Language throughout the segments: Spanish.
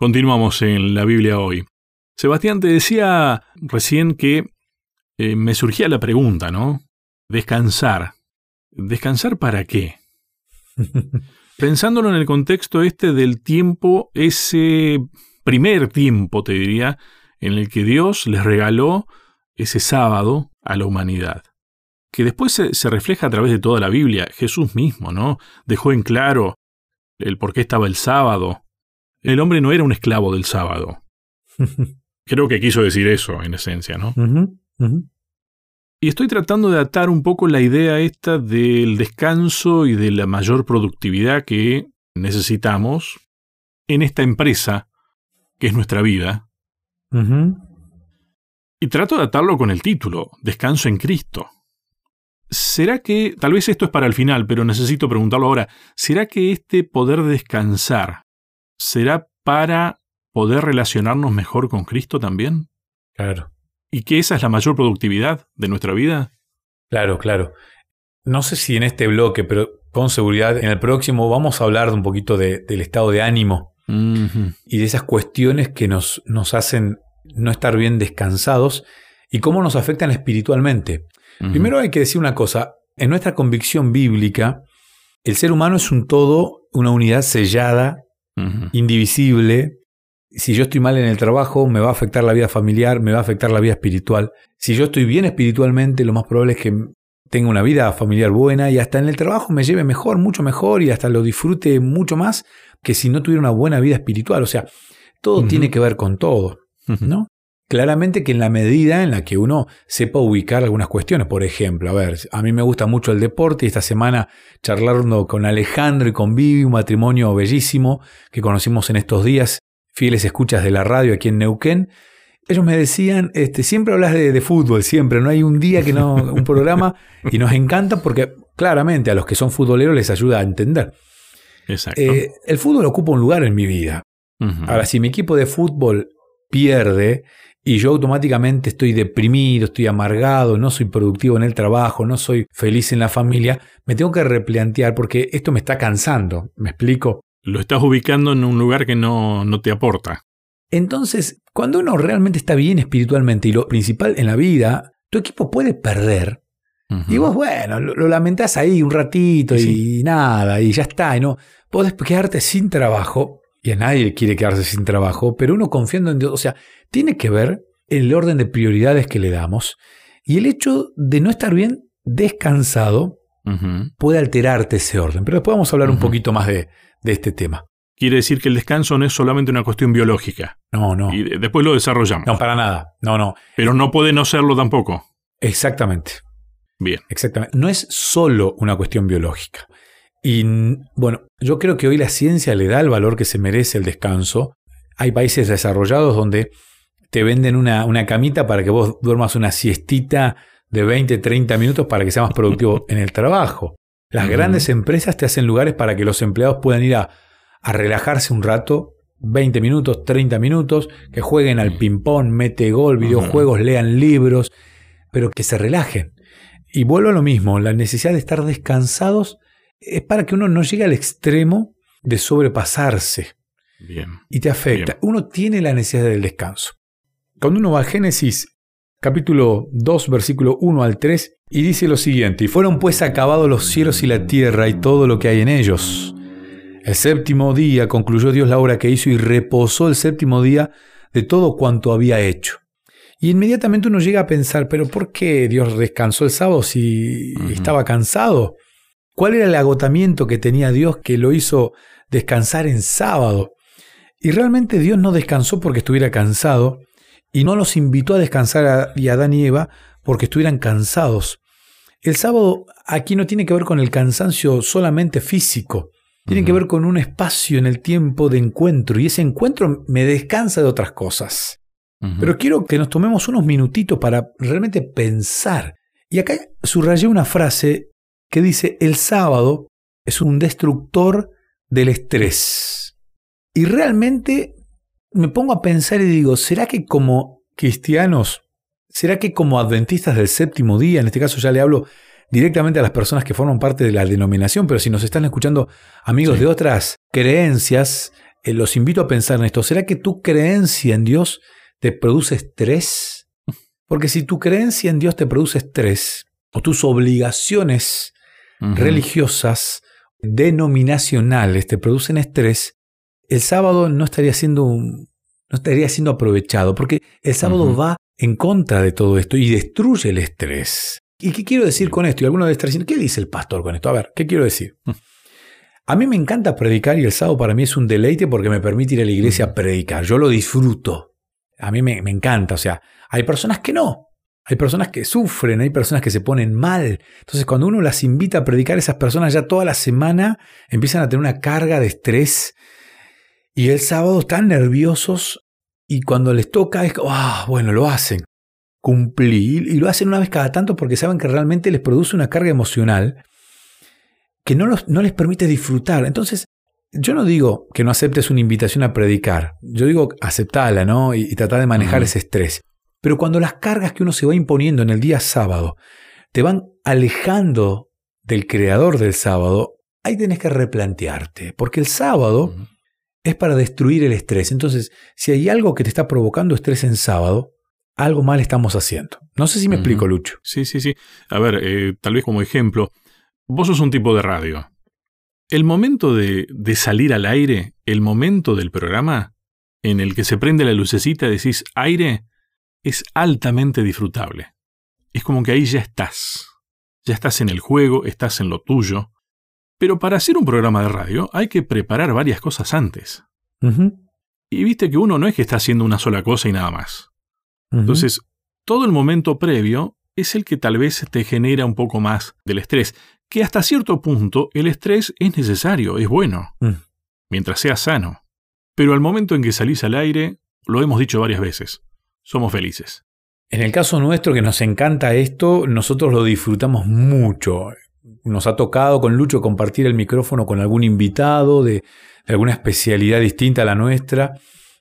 Continuamos en la Biblia hoy. Sebastián te decía recién que eh, me surgía la pregunta, ¿no? Descansar. ¿Descansar para qué? Pensándolo en el contexto este del tiempo, ese primer tiempo, te diría, en el que Dios les regaló ese sábado a la humanidad, que después se, se, refleja a través de toda la Biblia. Jesús mismo, ¿no? Dejó en claro el por qué estaba el sábado. El hombre no era un esclavo del sábado. Creo que quiso decir eso, en esencia, ¿no? Y estoy tratando de atar un poco la idea esta del descanso y de la mayor productividad que necesitamos en esta empresa que es nuestra vida. Y trato de atarlo con el título, Descanso en Cristo. ¿Será que, tal vez esto es para el final, pero necesito preguntarlo ahora, ¿será que este poder descansar será para poder relacionarnos mejor con Cristo también? Claro. ¿Y que esa es la mayor productividad de nuestra vida? Claro, claro. No sé si en este bloque, pero con seguridad en el próximo vamos a hablar de un poquito de, del estado de ánimo y de esas cuestiones que nos, nos hacen no estar bien descansados y cómo nos afectan espiritualmente. Primero hay que decir una cosa, en nuestra convicción bíblica, el ser humano es un todo, una unidad sellada, indivisible, si yo estoy mal en el trabajo, me va a afectar la vida familiar, me va a afectar la vida espiritual. Si yo estoy bien espiritualmente, lo más probable es que tenga una vida familiar buena y hasta en el trabajo me lleve mejor, mucho mejor y hasta lo disfrute mucho más que si no tuviera una buena vida espiritual. O sea, todo tiene que ver con todo, ¿no? Claramente que en la medida en la que uno sepa ubicar algunas cuestiones, por ejemplo, a ver, a mí me gusta mucho el deporte y esta semana charlando con Alejandro y con Vivi, un matrimonio bellísimo que conocimos en estos días, fieles escuchas de la radio aquí en Neuquén, ellos me decían, este, siempre hablas de, fútbol, siempre, no hay un día que no, un programa, y nos encanta porque claramente a los que son futboleros les ayuda a entender. Exacto. Eh, el fútbol ocupa un lugar en mi vida. Ahora, si mi equipo de fútbol pierde y yo automáticamente estoy deprimido, estoy amargado, no soy productivo en el trabajo, no soy feliz en la familia, me tengo que replantear porque esto me está cansando. ¿Me explico? Lo estás ubicando en un lugar que no, no te aporta. Entonces, cuando uno realmente está bien espiritualmente y lo principal en la vida, tu equipo puede perder. Y vos, bueno, lo, lamentás ahí un ratito y nada, y ya está. Y no, podés quedarte sin trabajo, y a nadie quiere quedarse sin trabajo, pero uno confiando en Dios, o sea, tiene que ver el orden de prioridades que le damos. Y el hecho de no estar bien descansado puede alterarte ese orden. Pero después vamos a hablar un poquito más de, de este tema. Quiere decir que el descanso no es solamente una cuestión biológica. No, no. Y después lo desarrollamos. No, para nada. No, no. Pero no puede no serlo tampoco. Exactamente. Bien. Exactamente. No es solo una cuestión biológica. Y bueno, yo creo que hoy la ciencia le da el valor que se merece el descanso. Hay países desarrollados donde te venden una, una camita para que vos duermas una siestita de 20, 30 minutos para que sea más productivo en el trabajo. Las grandes empresas te hacen lugares para que los empleados puedan ir a, relajarse un rato, 20 minutos, 30 minutos, que jueguen al ping-pong, mete gol, videojuegos, lean libros, pero que se relajen. Y vuelvo a lo mismo, la necesidad de estar descansados es para que uno no llegue al extremo de sobrepasarse. Bien. Y te afecta. Uno tiene la necesidad del descanso. Cuando uno va a Génesis capítulo 2, versículo 1 al 3, y dice lo siguiente, y fueron pues acabados los cielos y la tierra y todo lo que hay en ellos. El séptimo día concluyó Dios la obra que hizo y reposó el séptimo día de todo cuanto había hecho. Y inmediatamente uno llega a pensar, pero ¿por qué Dios descansó el sábado si estaba cansado? ¿Cuál era el agotamiento que tenía Dios que lo hizo descansar en sábado? Y realmente Dios no descansó porque estuviera cansado, y no los invitó a descansar a, Adán y Eva porque estuvieran cansados. El sábado aquí no tiene que ver con el cansancio solamente físico, tiene que ver con un espacio en el tiempo de encuentro y ese encuentro me descansa de otras cosas. Pero quiero que nos tomemos unos minutitos para realmente pensar. Y acá subrayé una frase que dice, el sábado es un destructor del estrés. Y realmente me pongo a pensar y digo, ¿será que como cristianos, será que como adventistas del séptimo día, en este caso ya le hablo directamente a las personas que forman parte de la denominación, pero si nos están escuchando amigos de otras creencias, eh, los invito a pensar en esto. ¿Será que tu creencia en Dios te produce estrés? Porque si tu creencia en Dios te produce estrés, o tus obligaciones religiosas, denominacionales, te producen estrés, el sábado no estaría siendo no estaría siendo aprovechado, porque el sábado va en contra de todo esto y destruye el estrés. ¿Y qué quiero decir con esto? Y alguno debe estar diciendo, ¿qué dice el pastor con esto? A ver, ¿qué quiero decir? Mm. A mí me encanta predicar y el sábado para mí es un deleite porque me permite ir a la iglesia a predicar. Yo lo disfruto. A mí me, me encanta. O sea, hay personas que no. Hay personas que sufren, hay personas que se ponen mal. Entonces, cuando uno las invita a predicar, esas personas ya toda la semana empiezan a tener una carga de estrés y el sábado están nerviosos y cuando les toca es, ah, bueno, lo hacen. Cumplir y lo hacen una vez cada tanto porque saben que realmente les produce una carga emocional que no, no les permite disfrutar. Entonces, yo no digo que no aceptes una invitación a predicar, yo digo aceptarla, ¿no? Y, tratar de manejar ese estrés. Pero cuando las cargas que uno se va imponiendo en el día sábado te van alejando del creador del sábado, ahí tenés que replantearte, porque el sábado es para destruir el estrés. Entonces, si hay algo que te está provocando estrés en sábado, algo mal estamos haciendo. No sé si me explico, Lucho. Sí, sí, sí. A ver, eh, tal vez como ejemplo, vos sos un tipo de radio. El momento de, de, salir al aire, el momento del programa en el que se prende la lucecita y decís aire, es altamente disfrutable. Es como que ahí ya estás. Ya estás en el juego, estás en lo tuyo. Pero para hacer un programa de radio hay que preparar varias cosas antes. Y viste que uno no es que está haciendo una sola cosa y nada más. Entonces, todo el momento previo es el que tal vez te genera un poco más del estrés, que hasta cierto punto el estrés es necesario, es bueno, mm. mientras sea sano. Pero al momento en que salís al aire, lo hemos dicho varias veces, somos felices. En el caso nuestro, que nos encanta esto, nosotros lo disfrutamos mucho nos ha tocado con Lucho compartir el micrófono con algún invitado de, alguna especialidad distinta a la nuestra,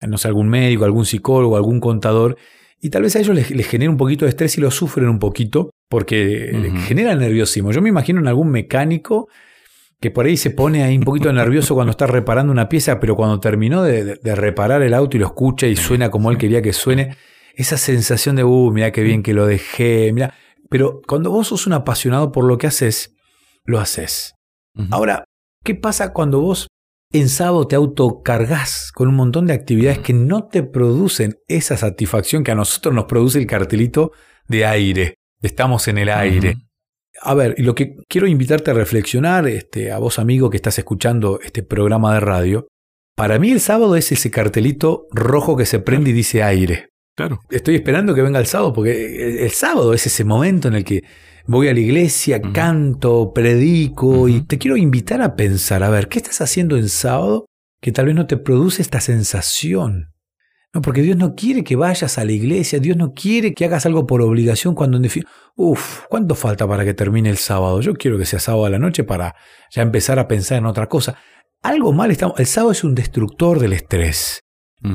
no sé, algún médico, algún psicólogo, algún contador, y tal vez a ellos les, genera un poquito de estrés y lo sufren un poquito porque genera nerviosismo. Yo me imagino en algún mecánico que por ahí se pone ahí un poquito nervioso cuando está reparando una pieza, pero cuando terminó de, reparar el auto y lo escucha y suena como él quería que suene, esa sensación de, uh, mira qué bien que lo dejé, mira. Pero cuando vos sos un apasionado por lo que haces, lo haces. Ahora, ¿qué pasa cuando vos en sábado te autocargas con un montón de actividades que no te producen esa satisfacción que a nosotros nos produce el cartelito de aire, estamos en el aire? A ver, lo que quiero invitarte a reflexionar, este, a vos amigo que estás escuchando este programa de radio, para mí el sábado es ese cartelito rojo que se prende y dice aire. Claro. Estoy esperando que venga el sábado, porque el sábado es ese momento en el que voy a la iglesia, canto, predico y te quiero invitar a pensar, a ver, ¿qué estás haciendo en sábado que tal vez no te produce esta sensación? No, porque Dios no quiere que vayas a la iglesia, Dios no quiere que hagas algo por obligación cuando en definitiva, uff, ¿cuánto falta para que termine el sábado? Yo quiero que sea sábado a la noche para ya empezar a pensar en otra cosa. Algo mal estamos, el sábado es un destructor del estrés.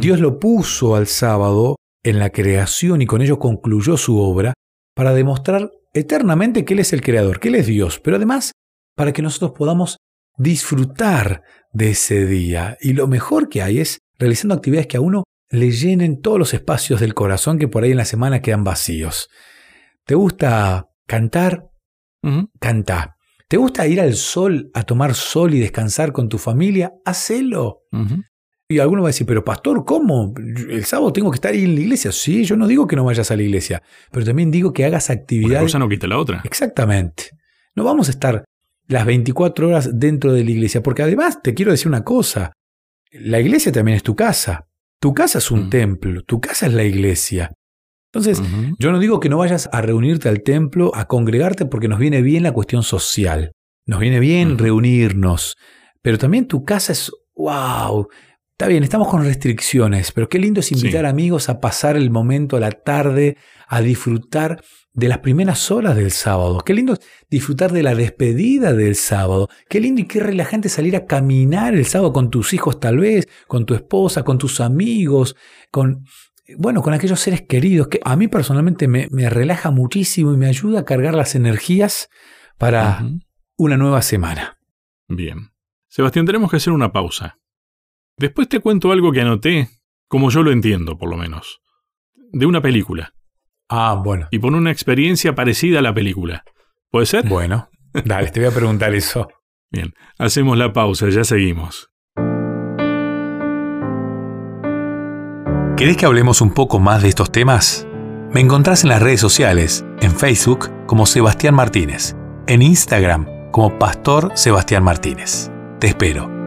Dios lo puso al sábado en la creación y con ello concluyó su obra para demostrar eternamente que Él es el Creador, que Él es Dios, pero además para que nosotros podamos disfrutar de ese día. Y lo mejor que hay es realizando actividades que a uno le llenen todos los espacios del corazón que por ahí en la semana quedan vacíos. ¿Te gusta cantar? Canta. ¿Te gusta ir al sol a tomar sol y descansar con tu familia? Hacelo. Y alguno va a decir, pero pastor, ¿cómo? El sábado tengo que estar ahí en la iglesia. Sí, yo no digo que no vayas a la iglesia, pero también digo que hagas actividades. Una cosa no quita la otra. Exactamente. No vamos a estar las 24 horas dentro de la iglesia, porque además te quiero decir una cosa. La iglesia también es tu casa. Tu casa es un mm. templo, tu casa es la iglesia. Entonces, yo no digo que no vayas a reunirte al templo, a congregarte, porque nos viene bien la cuestión social. Nos viene bien reunirnos. Pero también tu casa es, wow, Está bien, estamos con restricciones, pero qué lindo es invitar amigos a pasar el momento a la tarde, a disfrutar de las primeras horas del sábado. Qué lindo es disfrutar de la despedida del sábado. Qué lindo y qué relajante salir a caminar el sábado con tus hijos tal vez, con tu esposa, con tus amigos, con, bueno, con aquellos seres queridos, que a mí personalmente me, relaja muchísimo y me ayuda a cargar las energías para una nueva semana. Bien. Sebastián, tenemos que hacer una pausa. Después te cuento algo que anoté, como yo lo entiendo, por lo menos, de una película. Ah, bueno. Y por una experiencia parecida a la película. ¿Puede ser? Bueno, dale, te voy a preguntar eso. Bien, hacemos la pausa, ya seguimos. ¿Querés que hablemos un poco más de estos temas? Me encontrás en las redes sociales, en Facebook como Sebastián Martínez, en Instagram como Pastor Sebastián Martínez. Te espero.